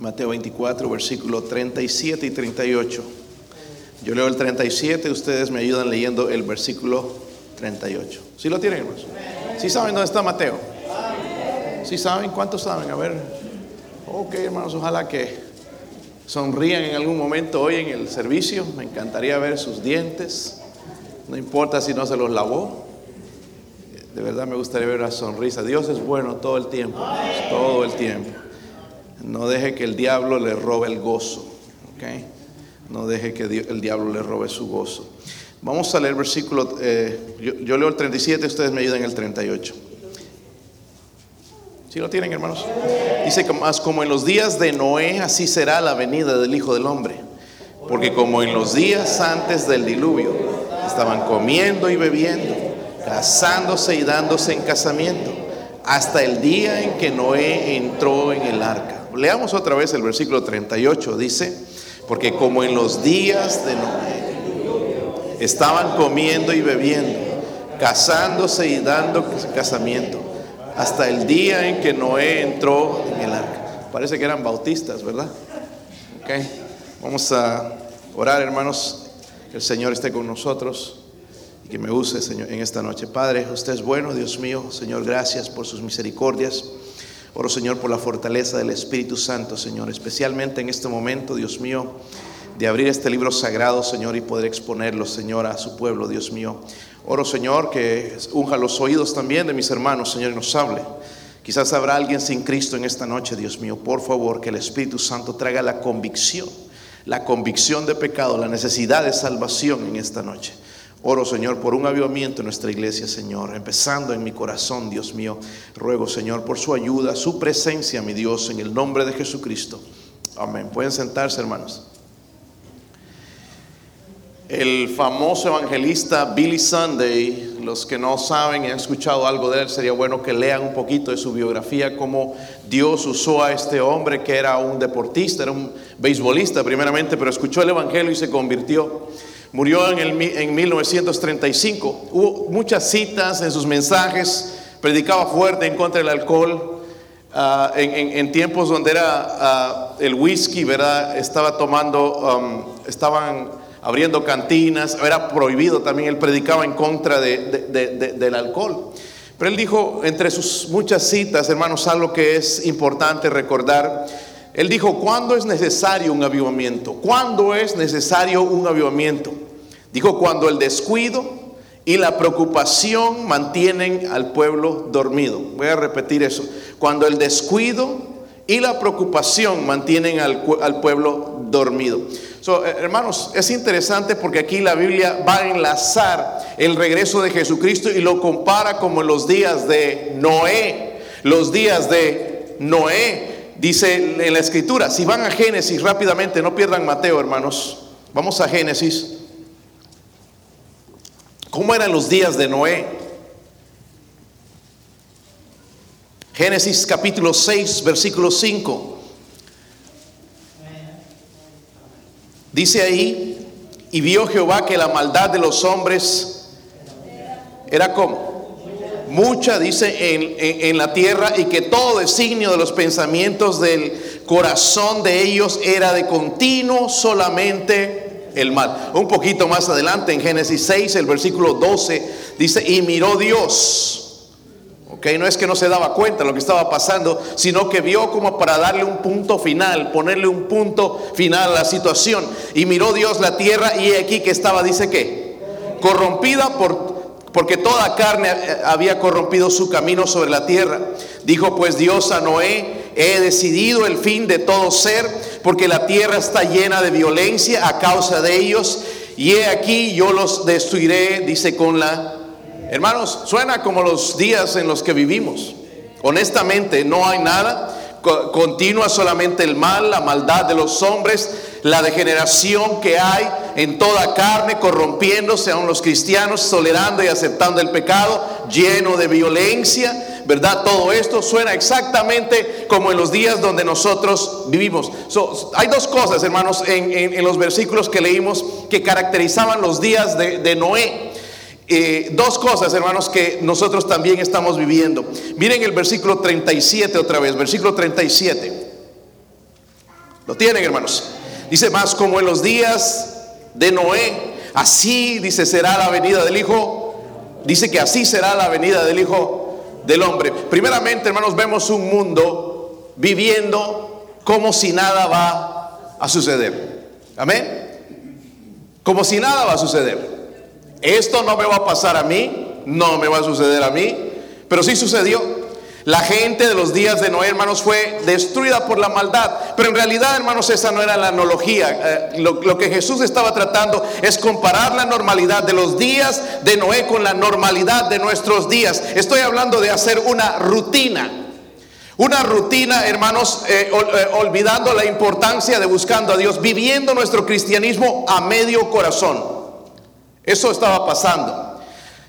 Mateo 24, versículo 37 y 38. Yo leo el 37, ustedes me ayudan leyendo el versículo 38. ¿Sí lo tienen, hermanos? ¿Sí saben dónde está Mateo? ¿Sí saben? ¿Cuántos saben? A ver. Ok, hermanos, ojalá que sonrían en algún momento hoy en el servicio. Me encantaría ver sus dientes. No importa si no se los lavó. De verdad me gustaría ver la sonrisa. Dios es bueno todo el tiempo, todo el tiempo. No deje que el diablo le robe el gozo. No deje que el diablo le robe su gozo. Vamos a leer versículo, eh, yo, leo el 37, ustedes me ayudan el 38. ¿Sí lo tienen, hermanos? Dice que más como en los días de Noé, así será la venida del Hijo del Hombre. Porque como en los días antes del diluvio, estaban comiendo y bebiendo, casándose y dándose en casamiento, hasta el día en que Noé entró en el arca. Leamos otra vez el versículo 38, dice, porque como en los días de Noé estaban comiendo y bebiendo, casándose y dando casamiento, hasta el día en que Noé entró en el arca. Parece que eran bautistas, ¿verdad? Ok, vamos a orar, hermanos, que el Señor esté con nosotros y que me use, Señor, en esta noche. Padre, usted es bueno, Dios mío, Señor, gracias por sus misericordias. Oro, Señor, por la fortaleza del Espíritu Santo, Señor, especialmente en este momento, Dios mío, de abrir este libro sagrado, Señor, y poder exponerlo, Señor, a su pueblo, Dios mío. Oro, Señor, que unja los oídos también de mis hermanos, Señor, y nos hable. Quizás habrá alguien sin Cristo en esta noche, Dios mío. Por favor, que el Espíritu Santo traiga la convicción, la convicción de pecado, la necesidad de salvación en esta noche. Oro, Señor, por un avivamiento en nuestra iglesia, Señor, empezando en mi corazón, Dios mío. Ruego, Señor, por su ayuda, su presencia, mi Dios, en el nombre de Jesucristo. Amén. Pueden sentarse, hermanos. El famoso evangelista Billy Sunday, los que no saben y han escuchado algo de él, sería bueno que lean un poquito de su biografía, cómo Dios usó a este hombre que era un deportista, era un beisbolista primeramente, pero escuchó el evangelio y se convirtió. Murió en, el, en 1935. Hubo muchas citas en sus mensajes, predicaba fuerte en contra del alcohol. Ah, en, tiempos donde era ah, el whisky, ¿verdad? Estaba tomando, um, estaban abriendo cantinas, era prohibido también, él predicaba en contra del alcohol. Pero él dijo, entre sus muchas citas, hermanos, algo que es importante recordar, él dijo, ¿cuándo es necesario un avivamiento? ¿Cuándo es necesario un avivamiento? Dijo, cuando el descuido y la preocupación mantienen al pueblo dormido. Voy a repetir eso. Cuando el descuido y la preocupación mantienen al, pueblo dormido. Eh, hermanos, es interesante porque aquí la Biblia va a enlazar el regreso de Jesucristo y lo compara como los días de Noé. Los días de Noé Dice en la escritura, si van a Génesis rápidamente, no pierdan Mateo, hermanos. Vamos a Génesis. ¿Cómo eran los días de Noé? Génesis capítulo 6, versículo 5. Dice ahí, y vio Jehová que la maldad de los hombres era como mucha, dice, en, la tierra y que todo designio de los pensamientos del corazón de ellos era de continuo solamente el mal. Un poquito más adelante, en Génesis 6, el versículo 12, dice, y miró Dios. Ok, no es que no se daba cuenta de lo que estaba pasando, sino que vio como para darle un punto final, ponerle un punto final a la situación. Y miró Dios la tierra y aquí que estaba, dice que, corrompida por porque toda carne había corrompido su camino sobre la tierra. Dijo pues Dios a Noé, he decidido el fin de todo ser, porque la tierra está llena de violencia a causa de ellos, y he aquí yo los destruiré, dice con la... Hermanos, suena como los días en los que vivimos. Honestamente, no hay nada continua solamente el mal, la maldad de los hombres, la degeneración que hay en toda carne, corrompiéndose aún los cristianos, tolerando y aceptando el pecado, lleno de violencia, ¿verdad? Todo esto suena exactamente como en los días donde nosotros vivimos. hay dos cosas, hermanos, en, los versículos que leímos que caracterizaban los días de Noé. Eh, dos cosas, hermanos, que nosotros también estamos viviendo. Miren el versículo 37 otra vez, versículo 37. ¿Lo tienen, hermanos? Dice más como en los días de Noé, así dice será la venida del Hijo. Dice que así será la venida del Hijo del Hombre. Primeramente, hermanos, vemos un mundo viviendo como si nada va a suceder. Amén. Como si nada va a suceder. Esto no me va a pasar a mí, no me va a suceder a mí, pero sí sucedió. La gente de los días de Noé, hermanos, fue destruida por la maldad. Pero en realidad, hermanos, esa no era la analogía. Eh, lo, que Jesús estaba tratando es comparar la normalidad de los días de Noé con la normalidad de nuestros días. Estoy hablando de hacer una rutina. Una rutina, hermanos, eh, eh, olvidando la importancia de buscando a Dios, viviendo nuestro cristianismo a medio corazón. Eso estaba pasando.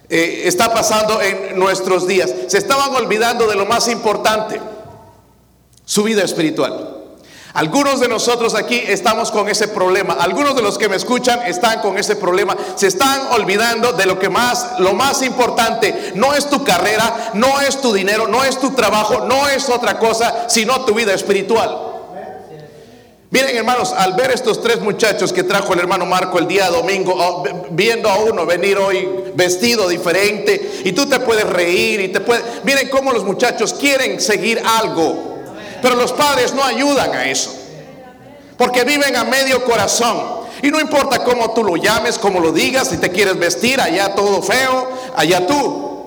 Eh, está pasando en nuestros días. Se estaban olvidando de lo más importante, su vida espiritual. Algunos de nosotros aquí estamos con ese problema. Algunos de los que me escuchan están con ese problema. Se están olvidando de lo que más, lo más importante, no es tu carrera, no es tu dinero, no es tu trabajo, no es otra cosa, sino tu vida espiritual. Miren hermanos, al ver estos tres muchachos que trajo el hermano Marco el día domingo, oh, viendo a uno venir hoy vestido diferente, y tú te puedes reír y te puedes... Miren cómo los muchachos quieren seguir algo, pero los padres no ayudan a eso, porque viven a medio corazón. Y no importa cómo tú lo llames, cómo lo digas, si te quieres vestir allá todo feo, allá tú.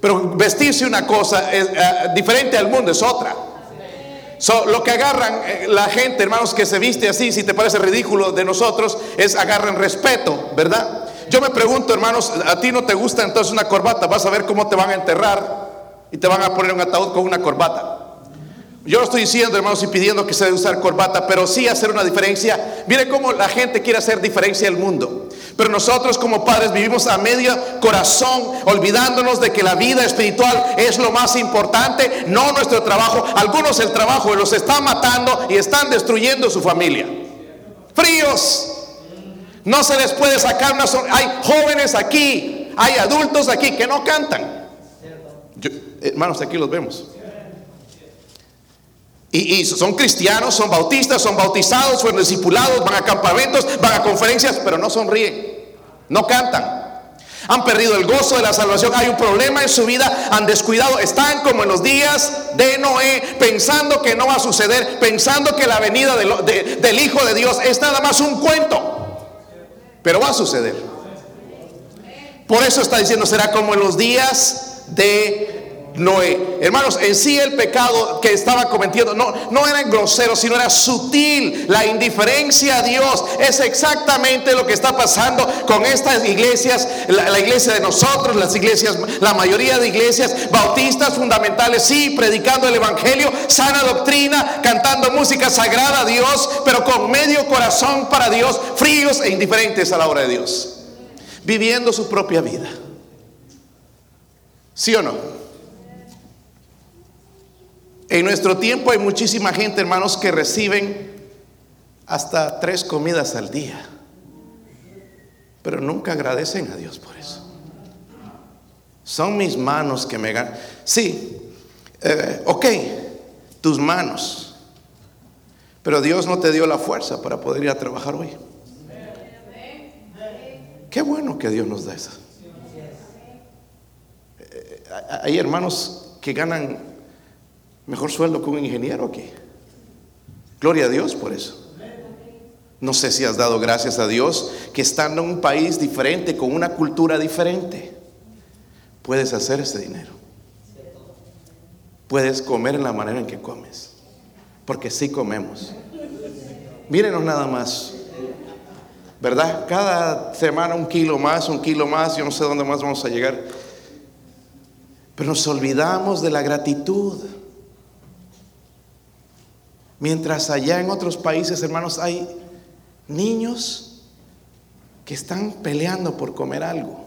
Pero vestirse una cosa es, eh, diferente al mundo es otra lo que agarran eh, la gente, hermanos, que se viste así, si te parece ridículo de nosotros, es agarran respeto, ¿verdad? Yo me pregunto, hermanos, a ti no te gusta entonces una corbata, vas a ver cómo te van a enterrar y te van a poner un ataúd con una corbata. Yo estoy diciendo, hermanos, y pidiendo que se debe usar corbata, pero sí hacer una diferencia. Mire cómo la gente quiere hacer diferencia el mundo. Pero nosotros como padres vivimos a medio corazón, olvidándonos de que la vida espiritual es lo más importante, no nuestro trabajo. Algunos el trabajo los está matando y están destruyendo su familia. Fríos. No se les puede sacar una Hay jóvenes aquí, hay adultos aquí que no cantan. hermanos, aquí los vemos. Y, son cristianos, son bautistas, son bautizados, fueron discipulados, van a campamentos, van a conferencias, pero no sonríen, no cantan. Han perdido el gozo de la salvación. Hay un problema en su vida, han descuidado. Están como en los días de Noé, pensando que no va a suceder, pensando que la venida del Hijo de Dios es nada más un cuento. Pero va a suceder. Por eso está diciendo, será como en los días de Noé. Hermanos, en sí el pecado que estaba cometiendo no, no era grosero, sino era sutil. La indiferencia a Dios es exactamente lo que está pasando con estas iglesias, la, iglesia de nosotros, las iglesias, la mayoría de iglesias bautistas fundamentales, sí, predicando el Evangelio, sana doctrina, cantando música sagrada a Dios, pero con medio corazón para Dios, fríos e indiferentes a la obra de Dios, viviendo su propia vida. ¿Sí o no? En nuestro tiempo hay muchísima gente, hermanos, que reciben hasta tres comidas al día, pero nunca agradecen a Dios por eso. Son mis manos que me ganan. Sí, eh, ok, tus manos, pero Dios no te dio la fuerza para poder ir a trabajar hoy. Qué bueno que Dios nos da eso. Eh, hay hermanos que ganan Mejor sueldo que un ingeniero aquí. Gloria a Dios por eso. No sé si has dado gracias a Dios que estando en un país diferente, con una cultura diferente, puedes hacer ese dinero. Puedes comer en la manera en que comes. Porque sí comemos. Mírenos nada más. ¿Verdad? Cada semana un kilo más, un kilo más, yo no sé dónde más vamos a llegar. Pero nos olvidamos de la gratitud. Mientras allá en otros países, hermanos, hay niños que están peleando por comer algo.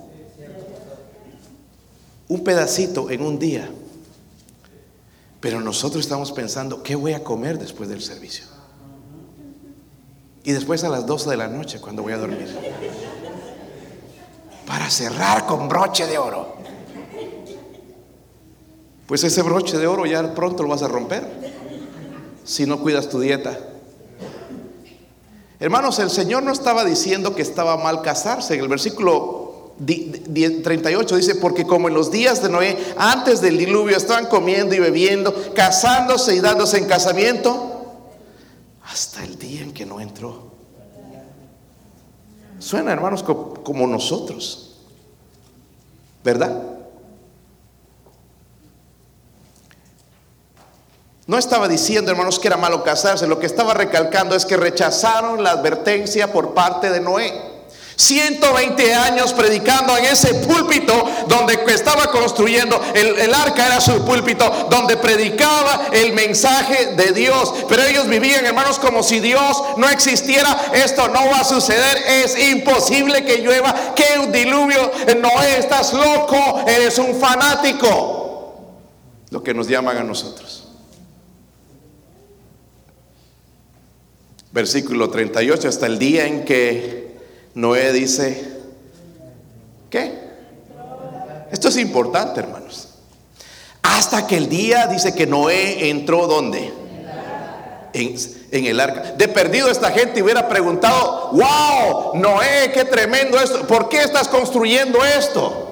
Un pedacito en un día. Pero nosotros estamos pensando, ¿qué voy a comer después del servicio? Y después a las 12 de la noche cuando voy a dormir. Para cerrar con broche de oro. Pues ese broche de oro ya pronto lo vas a romper si no cuidas tu dieta. Hermanos, el Señor no estaba diciendo que estaba mal casarse. En el versículo 38 dice, porque como en los días de Noé, antes del diluvio, estaban comiendo y bebiendo, casándose y dándose en casamiento, hasta el día en que no entró. Suena, hermanos, como nosotros, ¿verdad? No estaba diciendo, hermanos, que era malo casarse. Lo que estaba recalcando es que rechazaron la advertencia por parte de Noé. 120 años predicando en ese púlpito donde estaba construyendo, el, arca era su púlpito, donde predicaba el mensaje de Dios. Pero ellos vivían, hermanos, como si Dios no existiera. Esto no va a suceder, es imposible que llueva, que un diluvio. Noé, estás loco, eres un fanático. Lo que nos llaman a nosotros. Versículo 38, hasta el día en que Noé dice, ¿qué? Esto es importante, hermanos. Hasta que el día dice que Noé entró ¿dónde? En, en, el arca. De perdido esta gente hubiera preguntado, wow, Noé, qué tremendo esto. ¿Por qué estás construyendo esto?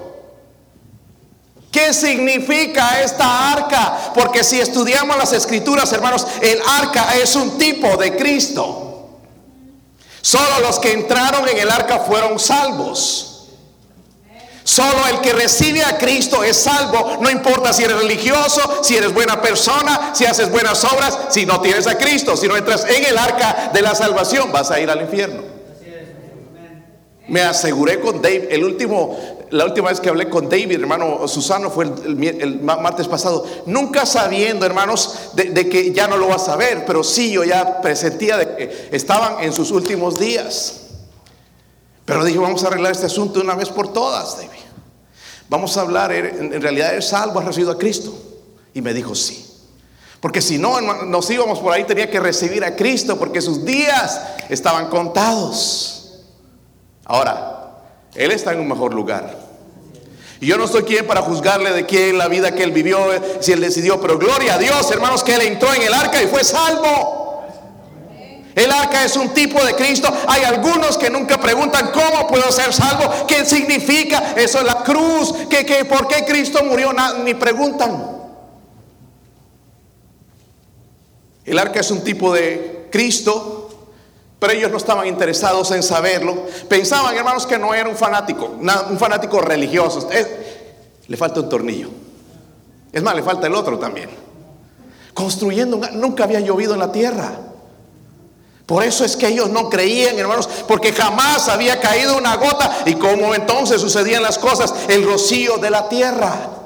¿Qué significa esta arca? Porque si estudiamos las escrituras, hermanos, el arca es un tipo de Cristo. Solo los que entraron en el arca fueron salvos. Solo el que recibe a Cristo es salvo, no importa si eres religioso, si eres buena persona, si haces buenas obras, si no tienes a Cristo, si no entras en el arca de la salvación, vas a ir al infierno. Me aseguré con Dave, el último, la última vez que hablé con David, hermano Susano, fue el, martes pasado, nunca sabiendo, hermanos, de, que ya no lo vas a ver, pero sí yo ya presentía de que estaban en sus últimos días. Pero dije, vamos a arreglar este asunto una vez por todas, David. Vamos a hablar, en realidad es salvo, has recibido a Cristo. Y me dijo, sí. Porque si no, nos íbamos por ahí, tenía que recibir a Cristo, porque sus días estaban contados. Ahora, Él está en un mejor lugar. Y yo no soy quien para juzgarle de quién la vida que Él vivió, eh, si Él decidió, pero gloria a Dios, hermanos, que Él entró en el arca y fue salvo. El arca es un tipo de Cristo. Hay algunos que nunca preguntan cómo puedo ser salvo, qué significa eso es la cruz, ¿Qué, por qué Cristo murió, ni preguntan. El arca es un tipo de Cristo pero ellos no estaban interesados en saberlo. Pensaban, hermanos, que no era un fanático, un fanático religioso. le falta un tornillo. Es más, le falta el otro también. Construyendo, nunca había llovido en la tierra. Por eso es que ellos no creían, hermanos, porque jamás había caído una gota. Y como entonces sucedían las cosas, el rocío de la tierra.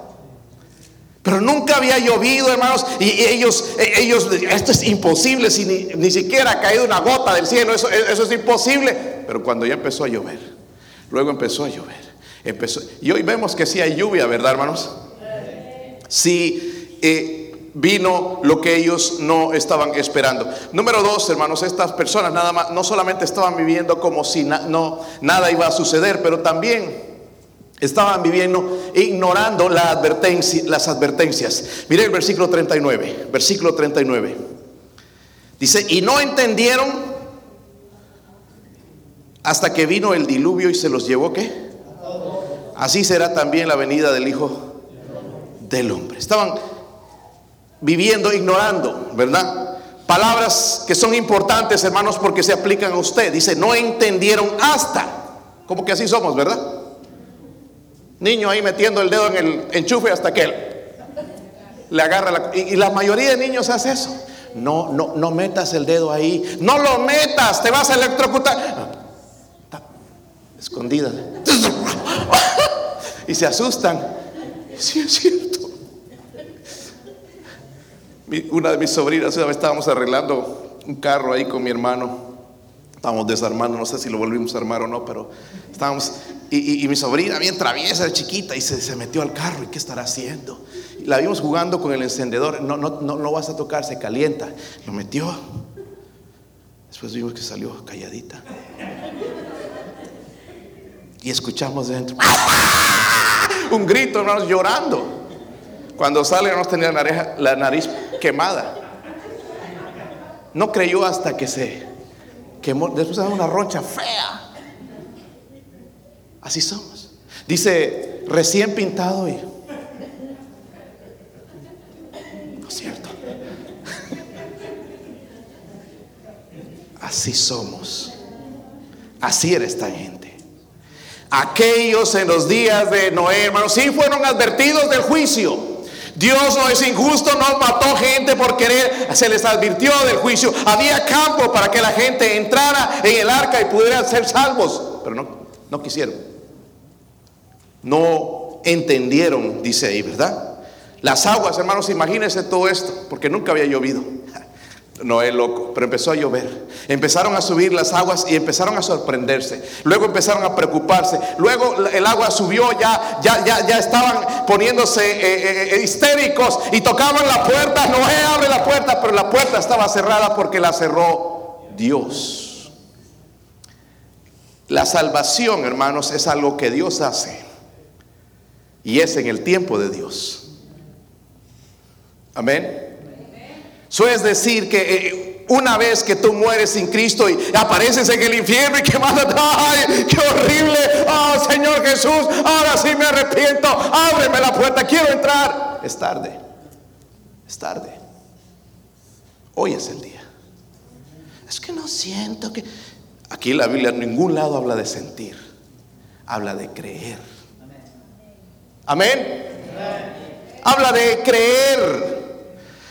Pero nunca había llovido, hermanos, y ellos, ellos, esto es imposible, si ni, siquiera ha caído una gota del cielo, eso, eso, es imposible. Pero cuando ya empezó a llover, luego empezó a llover, empezó, y hoy vemos que sí hay lluvia, ¿verdad, hermanos? Sí eh, vino lo que ellos no estaban esperando. Número dos, hermanos, estas personas nada más, no solamente estaban viviendo como si no, nada iba a suceder, pero también Estaban viviendo ignorando las advertencias. Mire el versículo 39, versículo 39. Dice, y no entendieron hasta que vino el diluvio y se los llevó qué? Así será también la venida del Hijo del Hombre. Estaban viviendo, ignorando, ¿verdad? Palabras que son importantes, hermanos, porque se aplican a usted. Dice, no entendieron hasta. Como que así somos, ¿verdad? Niño ahí metiendo el dedo en el enchufe hasta que él le agarra la... Y, la mayoría de niños hace eso. No, no, no metas el dedo ahí. No lo metas, te vas a electrocutar. escondida. y se asustan. Sí, es cierto. Una de mis sobrinas, una vez estábamos arreglando un carro ahí con mi hermano. Estábamos desarmando, no sé si lo volvimos a armar o no, pero estábamos y, mi sobrina bien traviesa, chiquita, y se, metió al carro. ¿Y qué estará haciendo? la vimos jugando con el encendedor. No, no, no, no vas a tocar, se calienta. Lo metió. Después vimos que salió calladita. Y escuchamos dentro un grito, hermanos, llorando. Cuando sale, hermanos, tenía la la nariz quemada. No creyó hasta que se que después da una roncha fea. Así somos. Dice, recién pintado y... No es cierto. Así somos. Así era esta gente. Aquellos en los días de Noé, hermanos, sí fueron advertidos del juicio. Dios no es injusto, no mató gente por querer, se les advirtió del juicio. Había campo para que la gente entrara en el arca y pudiera ser salvos, pero no, no quisieron. No entendieron, dice ahí, ¿verdad? Las aguas, hermanos, imagínense todo esto, porque nunca había llovido. No es loco, pero empezó a llover. Empezaron a subir las aguas y empezaron a sorprenderse. Luego empezaron a preocuparse. Luego el agua subió, ya, ya, ya, ya estaban poniéndose eh, eh, eh, histéricos y tocaban la puerta. Noé abre la puerta, pero la puerta estaba cerrada porque la cerró Dios. La salvación, hermanos, es algo que Dios hace. Y es en el tiempo de Dios. Amén. Eso es decir que eh, una vez que tú mueres sin Cristo y apareces en el infierno y que mandas, ay, qué horrible, oh Señor Jesús, ahora sí me arrepiento, ábreme la puerta, quiero entrar. Es tarde, es tarde. Hoy es el día. Es que no siento que... Aquí la Biblia en ningún lado habla de sentir, habla de creer. Amén. Habla de creer.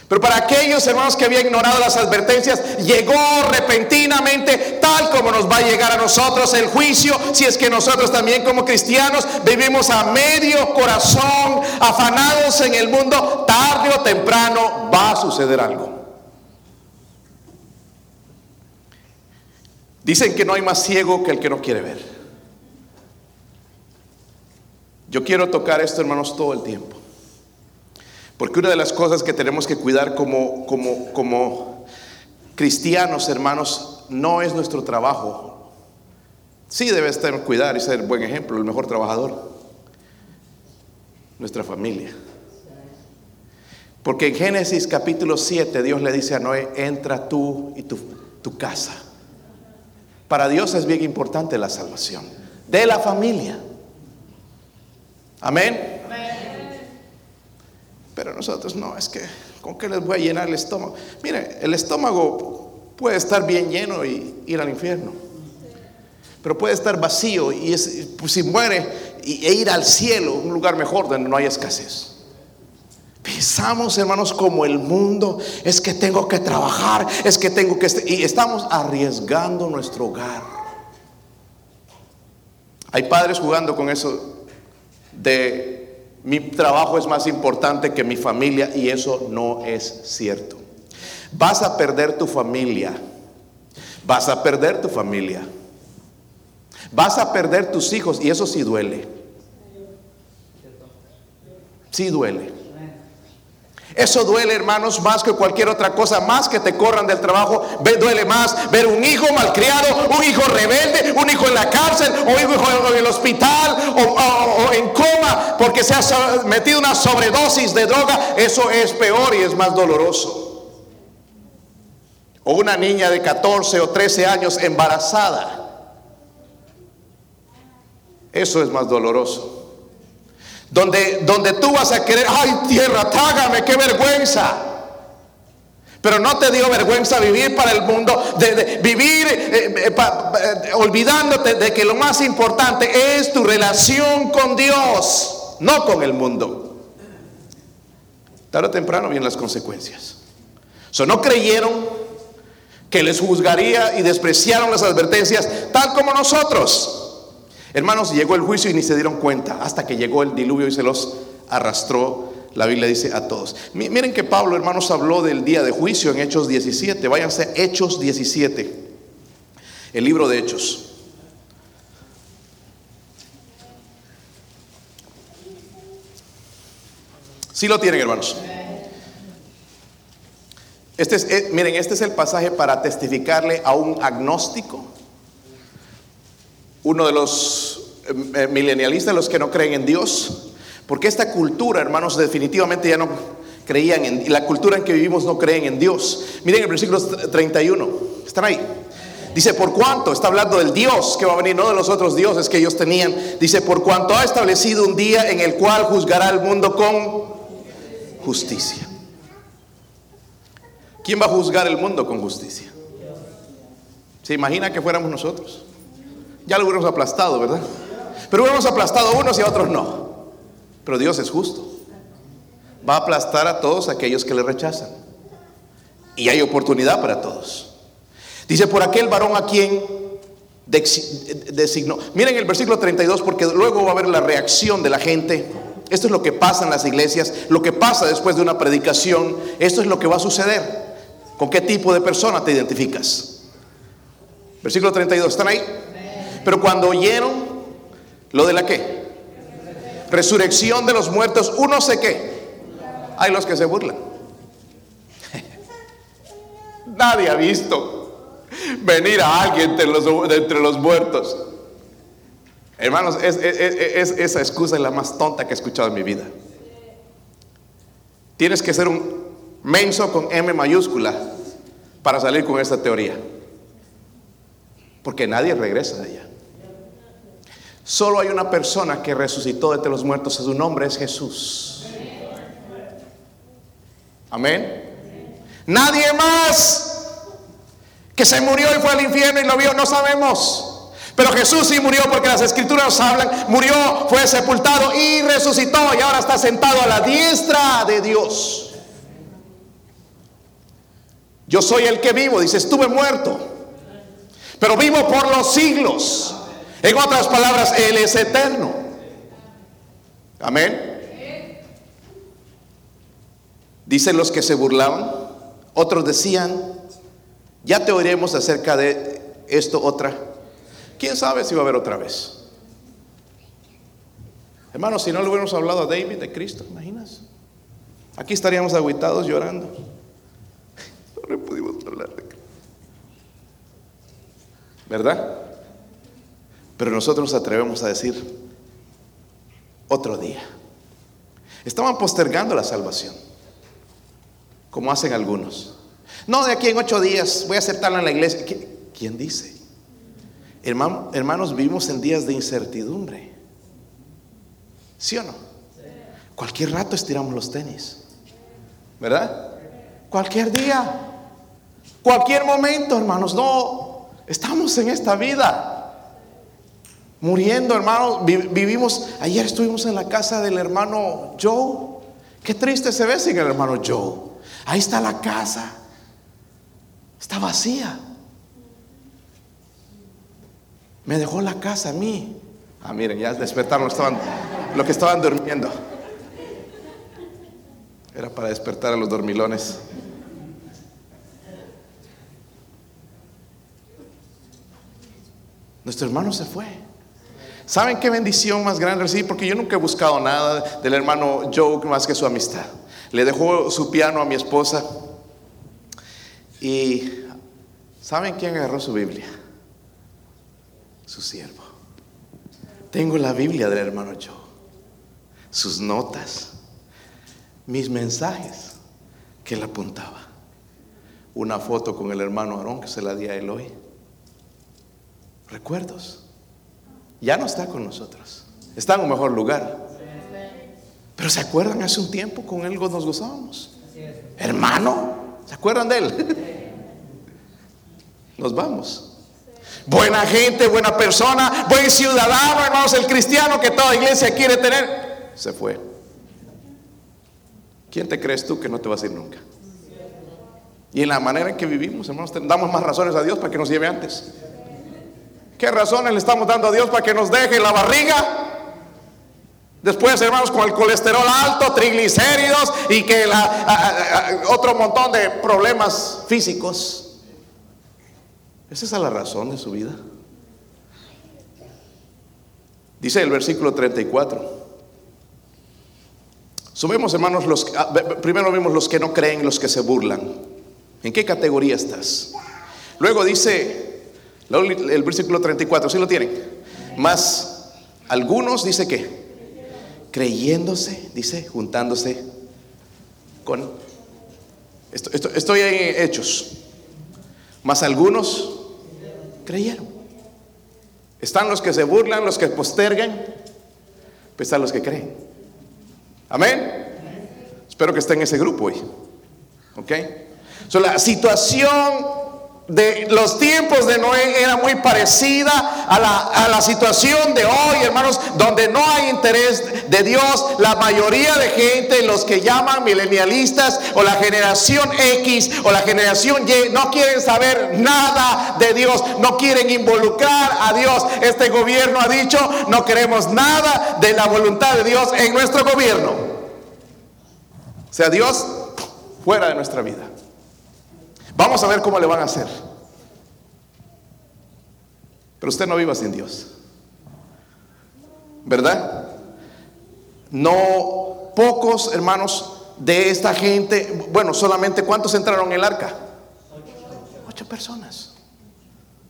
Pero para aquellos hermanos que habían ignorado las advertencias, llegó repentinamente, tal como nos va a llegar a nosotros el juicio, si es que nosotros también como cristianos vivimos a medio corazón, afanados en el mundo, tarde o temprano va a suceder algo. Dicen que no hay más ciego que el que no quiere ver. Yo quiero tocar esto, hermanos, todo el tiempo. Porque una de las cosas que tenemos que cuidar como, como, como cristianos, hermanos, no es nuestro trabajo. Sí debe estar cuidar y ser buen ejemplo, el mejor trabajador. Nuestra familia. Porque en Génesis capítulo 7 Dios le dice a Noé, entra tú y tu, tu casa. Para Dios es bien importante la salvación de la familia. Amén. Pero nosotros no, es que, ¿con qué les voy a llenar el estómago? Mire, el estómago puede estar bien lleno y ir al infierno. Pero puede estar vacío y pues, si muere e ir al cielo, un lugar mejor donde no hay escasez. Pensamos, hermanos, como el mundo, es que tengo que trabajar, es que tengo que... Y estamos arriesgando nuestro hogar. Hay padres jugando con eso de mi trabajo es más importante que mi familia y eso no es cierto. Vas a perder tu familia. Vas a perder tu familia. Vas a perder tus hijos y eso sí duele. Sí duele. Eso duele, hermanos, más que cualquier otra cosa, más que te corran del trabajo, duele más ver un hijo malcriado, un hijo rebelde, un hijo en la cárcel, o un hijo en el hospital, o, en coma, porque se ha metido una sobredosis de droga. Eso es peor y es más doloroso. O una niña de 14 o 13 años embarazada. Eso es más doloroso. Donde, donde tú vas a querer, ay tierra, tágame, qué vergüenza. Pero no te dio vergüenza vivir para el mundo, de, vivir eh, eh, eh, olvidándote de que lo más importante es tu relación con Dios, no con el mundo. Tarde o temprano vienen las consecuencias. So, no creyeron que les juzgaría y despreciaron las advertencias tal como nosotros. Hermanos, llegó el juicio y ni se dieron cuenta hasta que llegó el diluvio y se los arrastró. La Biblia dice a todos. Miren que Pablo, hermanos, habló del día de juicio en Hechos 17. Váyanse Hechos 17. El libro de Hechos. Sí lo tienen, hermanos. Este es, eh, miren, este es el pasaje para testificarle a un agnóstico uno de los eh, eh, milenialistas, los que no creen en Dios, porque esta cultura, hermanos, definitivamente ya no creían en la cultura en que vivimos no creen en Dios. Miren el versículo 31, están ahí. Dice, por cuánto, está hablando del Dios que va a venir, no de los otros dioses que ellos tenían. Dice, por cuanto ha establecido un día en el cual juzgará al mundo con justicia. ¿Quién va a juzgar el mundo con justicia? ¿Se imagina que fuéramos nosotros? Ya lo hubiéramos aplastado, ¿verdad? Pero hubiéramos aplastado a unos y a otros no. Pero Dios es justo. Va a aplastar a todos aquellos que le rechazan. Y hay oportunidad para todos. Dice, por aquel varón a quien designó. Miren el versículo 32 porque luego va a haber la reacción de la gente. Esto es lo que pasa en las iglesias, lo que pasa después de una predicación. Esto es lo que va a suceder. ¿Con qué tipo de persona te identificas? Versículo 32, ¿están ahí? Pero cuando oyeron lo de la qué? Resurrección de los muertos, uno sé qué. Hay los que se burlan. Nadie ha visto venir a alguien entre los, entre los muertos. Hermanos, esa excusa es la más tonta que he escuchado en mi vida. Tienes que ser un menso con M mayúscula para salir con esta teoría. Porque nadie regresa de allá. Solo hay una persona que resucitó de los muertos, su nombre es Jesús. Amén. Nadie más que se murió y fue al infierno y lo vio, no sabemos. Pero Jesús sí murió porque las escrituras hablan, murió, fue sepultado y resucitó y ahora está sentado a la diestra de Dios. Yo soy el que vivo, dice, estuve muerto, pero vivo por los siglos. En otras palabras, Él es eterno. Amén. Dicen los que se burlaban, otros decían, ya te oiremos acerca de esto otra. ¿Quién sabe si va a haber otra vez? Hermanos, si no le hubiéramos hablado a David de Cristo, imaginas? Aquí estaríamos aguitados llorando. No pudimos hablar de ¿Verdad? Pero nosotros nos atrevemos a decir otro día. Estaban postergando la salvación, como hacen algunos. No, de aquí en ocho días voy a aceptarlo en la iglesia. ¿Quién dice? hermanos, vivimos en días de incertidumbre. ¿Sí o no? Cualquier rato estiramos los tenis. ¿Verdad? Cualquier día. Cualquier momento, hermanos, no, estamos en esta vida. Muriendo, hermanos, vivimos, ayer estuvimos en la casa del hermano Joe. Qué triste se ve sin el hermano Joe. Ahí está la casa. Está vacía. Me dejó la casa a mí. Ah, miren, ya despertaron, estaban, lo que estaban durmiendo. Era para despertar a los dormilones. Nuestro hermano se fue. ¿Saben qué bendición más grande recibí? Porque yo nunca he buscado nada del hermano Joe más que su amistad. Le dejó su piano a mi esposa. Y ¿saben quién agarró su Biblia? Su siervo. Tengo la Biblia del hermano Joe. Sus notas. Mis mensajes que él apuntaba. Una foto con el hermano Aarón que se la di a él hoy recuerdos. Ya no está con nosotros. Está en un mejor lugar. Pero ¿se acuerdan hace un tiempo con él nos gozábamos? Hermano, ¿se acuerdan de él? Nos vamos. Buena gente, buena persona, buen ciudadano, hermanos, el cristiano que toda iglesia quiere tener. Se fue. ¿Quién te crees tú que no te vas a ir nunca? Y en la manera en que vivimos, hermanos, damos más razones a Dios para que nos lleve antes. ¿Qué razones le estamos dando a Dios para que nos deje la barriga? Después, hermanos, con el colesterol alto, triglicéridos y que otro montón de problemas físicos. ¿Esa es la razón de su vida? Dice el versículo 34. Subimos, hermanos, ah, primero vimos los que no creen, los que se burlan. ¿En qué categoría estás? Luego dice el versículo 34, ¿sí lo tienen? Más algunos, dice que, creyéndose, dice, juntándose con... Esto, estoy en hechos. Más algunos creyeron. Están los que se burlan, los que postergan, pues están los que creen. Amén. Espero que esté en ese grupo hoy. ¿Ok? So, la situación de los tiempos de Noé era muy parecida a la, a la, situación de hoy, hermanos, donde no hay interés de Dios. La mayoría de gente, los que llaman milenialistas o la generación X o la generación Y, no quieren saber nada de Dios, no quieren involucrar a Dios. Este gobierno ha dicho, no queremos nada de la voluntad de Dios en nuestro gobierno. O sea, Dios fuera de nuestra vida. Vamos a ver cómo le van a hacer. Pero usted no viva sin Dios. ¿Verdad? No pocos hermanos de esta gente, bueno, solamente ¿cuántos entraron en el arca? Ocho personas.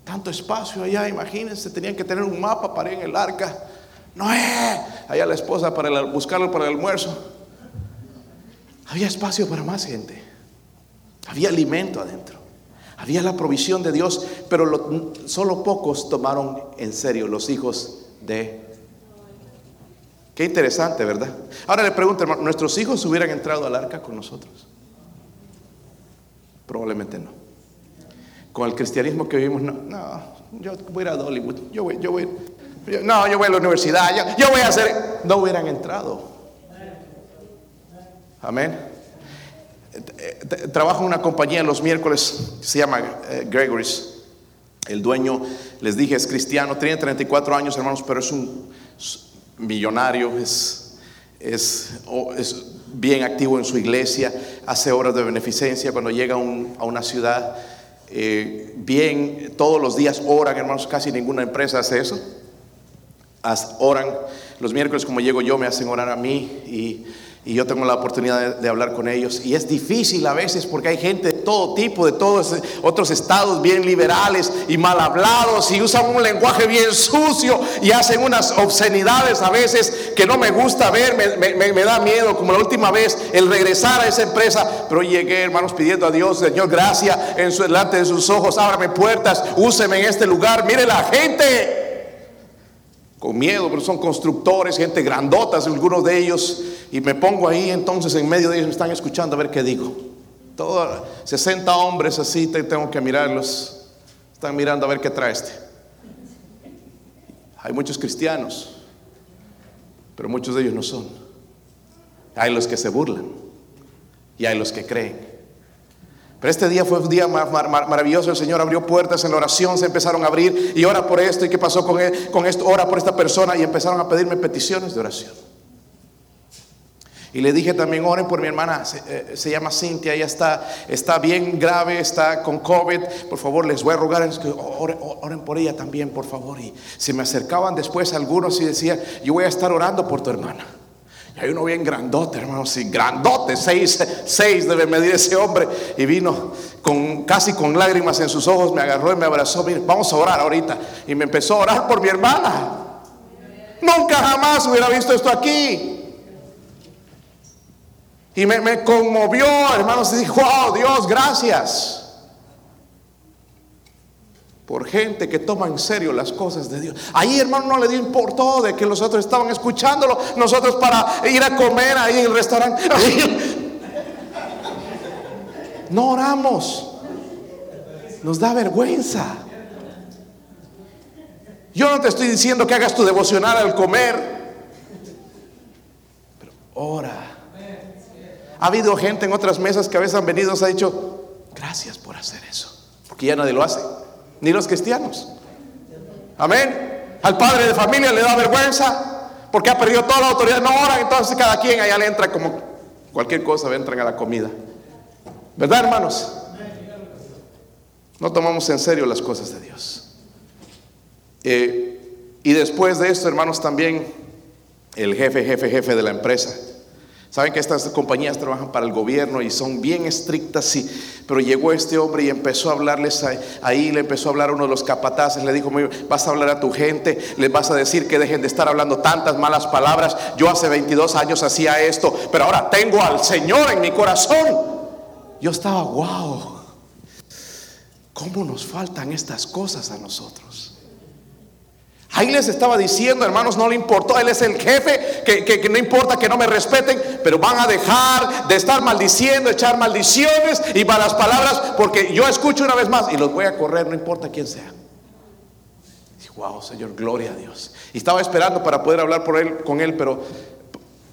Tanto espacio allá, imagínense, tenían que tener un mapa para ir en el arca. No, allá la esposa para buscarlo para el almuerzo. Había espacio para más gente. Había alimento adentro. Había la provisión de Dios, pero solo pocos tomaron en serio los hijos de... Qué interesante, ¿verdad? Ahora le pregunto, hermano, ¿nuestros hijos hubieran entrado al arca con nosotros? Probablemente no. Con el cristianismo que vivimos, no, no yo voy a ir a Hollywood, yo voy, yo voy, no, yo voy a la universidad, yo, yo voy a hacer, no hubieran entrado. Amén. Trabajo en una compañía los miércoles, se llama eh, Gregory's. El dueño, les dije, es cristiano, tiene 34 años, hermanos, pero es un millonario, es, es, es bien activo en su iglesia, hace horas de beneficencia cuando llega a una ciudad. Eh, bien, todos los días oran, hermanos, casi ninguna empresa hace eso. oran los miércoles, como llego yo, me hacen orar a mí y y yo tengo la oportunidad de, hablar con ellos. Y es difícil a veces porque hay gente de todo tipo, de todos otros estados bien liberales y mal hablados y usan un lenguaje bien sucio y hacen unas obscenidades a veces que no me gusta ver, me, da miedo, como la última vez, el regresar a esa empresa. Pero llegué, hermanos, pidiendo a Dios, Señor, gracias en su, delante de sus ojos, ábrame puertas, úseme en este lugar. Mire la gente con miedo, pero son constructores, gente grandotas, algunos de ellos, y me pongo ahí entonces en medio de ellos, me están escuchando a ver qué digo. Todos 60 hombres así, tengo que mirarlos, están mirando a ver qué trae este. Hay muchos cristianos, pero muchos de ellos no son. Hay los que se burlan y hay los que creen. Pero este día fue un día maravilloso. El Señor abrió puertas en la oración, se empezaron a abrir. Y ora por esto. ¿Y qué pasó con, con esto? Ora por esta persona. Y empezaron a pedirme peticiones de oración. Y le dije también, oren por mi hermana, se, eh, llama Cintia, ella está, está bien grave, está con COVID. Por favor, les voy a rogar que oren, por ella también, por favor. Y se me acercaban después algunos y decían, yo voy a estar orando por tu hermana. Y hay uno bien grandote, hermano, sí, grandote, seis, seis debe medir ese hombre. Y vino con casi con lágrimas en sus ojos, me agarró y me abrazó. Mire, vamos a orar ahorita. Y me empezó a orar por mi hermana. Nunca jamás hubiera visto esto aquí. Y me, me conmovió, hermanos, y dijo, oh Dios, gracias por gente que toma en serio las cosas de Dios. Ahí, hermano, no le dio importó de que los otros estaban escuchándolo, nosotros para ir a comer ahí en el restaurante. No oramos. Nos da vergüenza. Yo no te estoy diciendo que hagas tu devocional al comer, pero ora. Ha habido gente en otras mesas que a veces han venido y nos ha dicho, gracias por hacer eso, porque ya nadie lo hace ni los cristianos. Amén. Al padre de familia le da vergüenza porque ha perdido toda la autoridad. No oran, entonces cada quien allá le entra como cualquier cosa, entran a la comida. ¿Verdad, hermanos? No tomamos en serio las cosas de Dios. Eh, y después de esto, hermanos, también el jefe, jefe, jefe de la empresa Saben que estas compañías trabajan para el gobierno y son bien estrictas, sí. Pero llegó este hombre y empezó a hablarles ahí, le empezó a hablar a uno de los capataces, le dijo, vas a hablar a tu gente, les vas a decir que dejen de estar hablando tantas malas palabras. Yo hace 22 años hacía esto, pero ahora tengo al Señor en mi corazón. Yo estaba, wow. ¿Cómo nos faltan estas cosas a nosotros? Ahí les estaba diciendo, hermanos, no le importó, él es el jefe, que, no importa que no me respeten, pero van a dejar de estar maldiciendo, echar maldiciones y malas palabras, porque yo escucho una vez más y los voy a correr, no importa quién sea. wow, Señor, gloria a Dios. Y estaba esperando para poder hablar con él, pero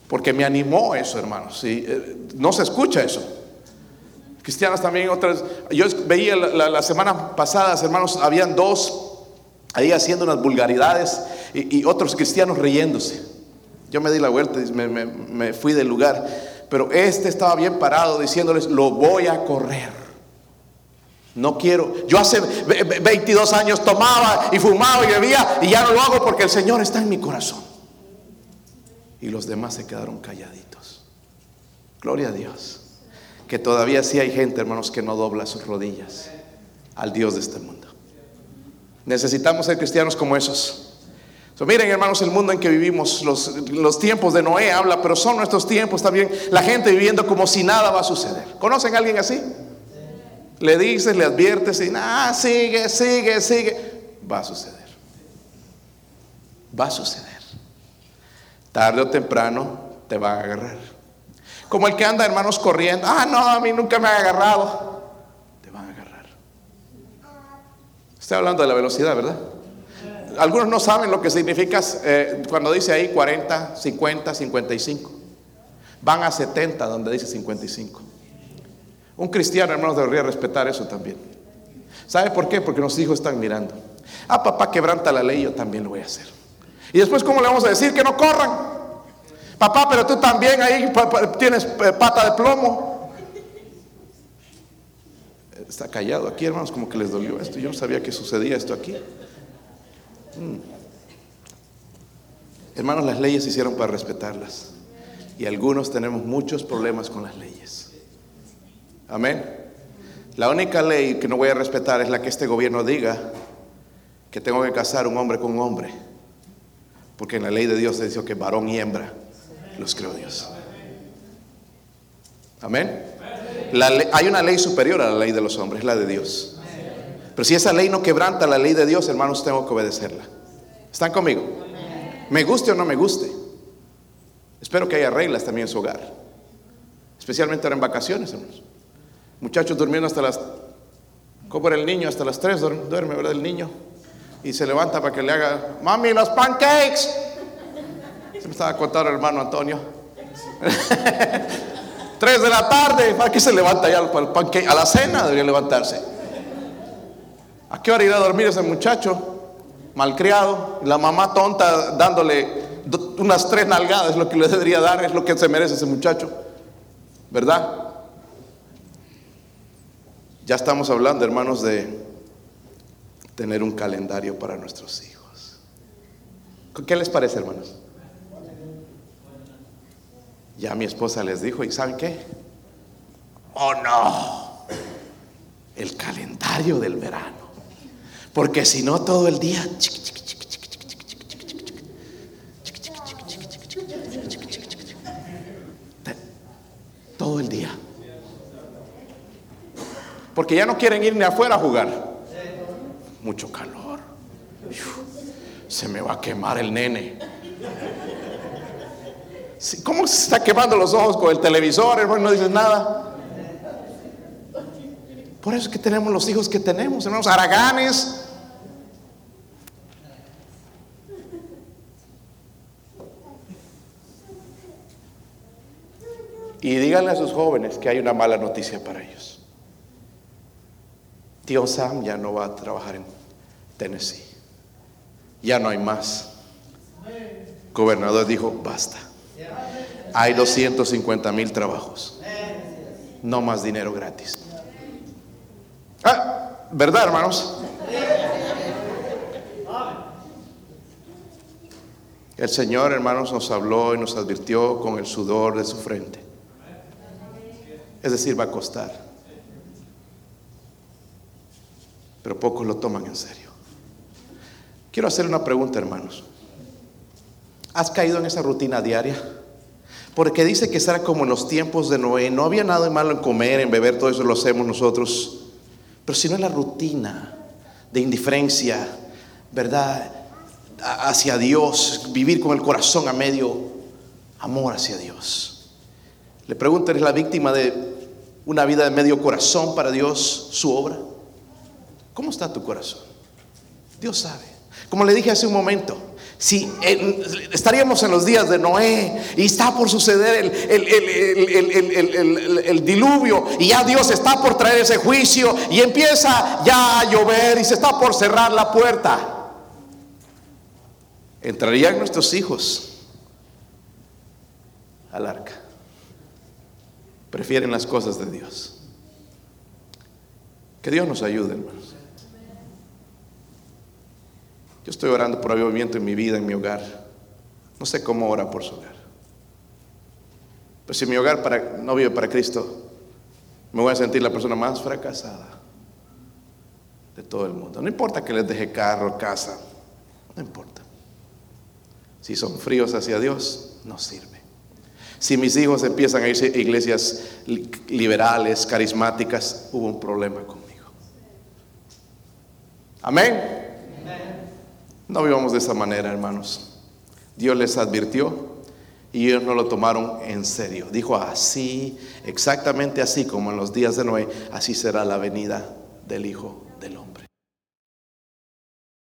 porque me animó eso, hermanos. Y, eh, no se escucha eso. Cristianas también, otras. Yo veía la, la semana pasada, hermanos, habían dos ahí haciendo unas vulgaridades y, otros cristianos riéndose. Yo me di la vuelta y me, fui del lugar, pero este estaba bien parado diciéndoles, lo voy a correr. No quiero. Yo hace 22 años tomaba y fumaba y bebía y ya no lo hago porque el Señor está en mi corazón. Y los demás se quedaron calladitos. Gloria a Dios. Que todavía sí hay gente, hermanos, que no dobla sus rodillas al Dios de este mundo. Necesitamos ser cristianos como esos. miren hermanos, el mundo en que vivimos, los, tiempos de Noé habla, pero son nuestros tiempos también. La gente viviendo como si nada va a suceder. ¿Conocen a alguien así? Le dices, le adviertes y nada, sigue, sigue, sigue. Va a suceder. Va a suceder. Tarde o temprano te va a agarrar. Como el que anda, hermanos, corriendo. Ah, no, a mí nunca me ha agarrado. Estoy hablando de la velocidad, ¿verdad? Algunos no saben lo que significa eh, cuando dice ahí 40, 50, 55. Van a 70 donde dice 55. Un cristiano, hermanos, debería respetar eso también. ¿Sabe por qué? Porque los hijos están mirando. Ah, papá quebranta la ley, yo también lo voy a hacer. Y después, ¿cómo le vamos a decir que no corran? Papá, pero tú también ahí tienes eh, pata de plomo está callado aquí, hermanos, como que les dolió esto. Yo no sabía que sucedía esto aquí. Mm. Hermanos, las leyes se hicieron para respetarlas. Y algunos tenemos muchos problemas con las leyes. Amén. La única ley que no voy a respetar es la que este gobierno diga que tengo que casar un hombre con un hombre. Porque en la ley de Dios se dice que varón y hembra los creó Dios. Amén hay una ley superior a la ley de los hombres, la de Dios. Pero si esa ley no quebranta la ley de Dios, hermanos, tengo que obedecerla. ¿Están conmigo? Me guste o no me guste. Espero que haya reglas también en su hogar. Especialmente ahora en vacaciones, hermanos. Muchachos durmiendo hasta las... ¿Cómo era el niño? Hasta las 3 duerme, ¿verdad? El niño. Y se levanta para que le haga, mami, los pancakes. Se me estaba contando el hermano Antonio. 3 de la tarde, ¿para qué se levanta ya al panque? A la cena debería levantarse. ¿A qué hora irá a dormir ese muchacho? Malcriado, la mamá tonta dándole unas tres nalgadas, es lo que le debería dar, es lo que se merece ese muchacho. ¿Verdad? Ya estamos hablando, hermanos, de tener un calendario para nuestros hijos. ¿Qué les parece, hermanos? Ya mi esposa les dijo, ¿y saben qué? Oh no, el calendario del verano. Porque si no, todo el día... Todo el día. Porque ya no quieren ir ni afuera a jugar. Mucho calor. Se me va a quemar el nene. ¿Cómo se está quemando los ojos con el televisor, hermano? No dices nada. Por eso es que tenemos los hijos que tenemos, hermanos, araganes. Y díganle a sus jóvenes que hay una mala noticia para ellos. Tío Sam ya no va a trabajar en Tennessee. Ya no hay más. gobernador dijo, basta. Hay 250 mil trabajos. No más dinero gratis. Ah, ¿verdad, hermanos? El Señor, hermanos, nos habló y nos advirtió con el sudor de su frente. Es decir, va a costar. Pero pocos lo toman en serio. Quiero hacer una pregunta, hermanos. ¿Has caído en esa rutina diaria? Porque dice que será como en los tiempos de Noé. No había nada de malo en comer, en beber, todo eso lo hacemos nosotros. Pero si no es la rutina de indiferencia, ¿verdad? Hacia Dios, vivir con el corazón a medio amor hacia Dios. Le pregunto, ¿eres la víctima de una vida de medio corazón para Dios, su obra? ¿Cómo está tu corazón? Dios sabe. Como le dije hace un momento, si estaríamos en los días de Noé y está por suceder el, diluvio y ya Dios está por traer ese juicio y empieza ya a llover y se está por cerrar la puerta, entrarían nuestros hijos al arca. Prefieren las cosas de Dios. Que Dios nos ayude, hermanos. Yo estoy orando por avivamiento en mi vida, en mi hogar. No sé cómo ora por su hogar. Pero si mi hogar no vive para Cristo, me voy a sentir la persona más fracasada de todo el mundo. No importa que les deje carro, casa, no importa. Si son fríos hacia Dios, no sirve. Si mis hijos empiezan a irse a iglesias liberales, carismáticas, hubo un problema conmigo. Amén. No vivamos de esa manera, hermanos. Dios les advirtió y ellos no lo tomaron en serio. Dijo así, exactamente así como en los días de Noé, así será la venida del Hijo del Hombre.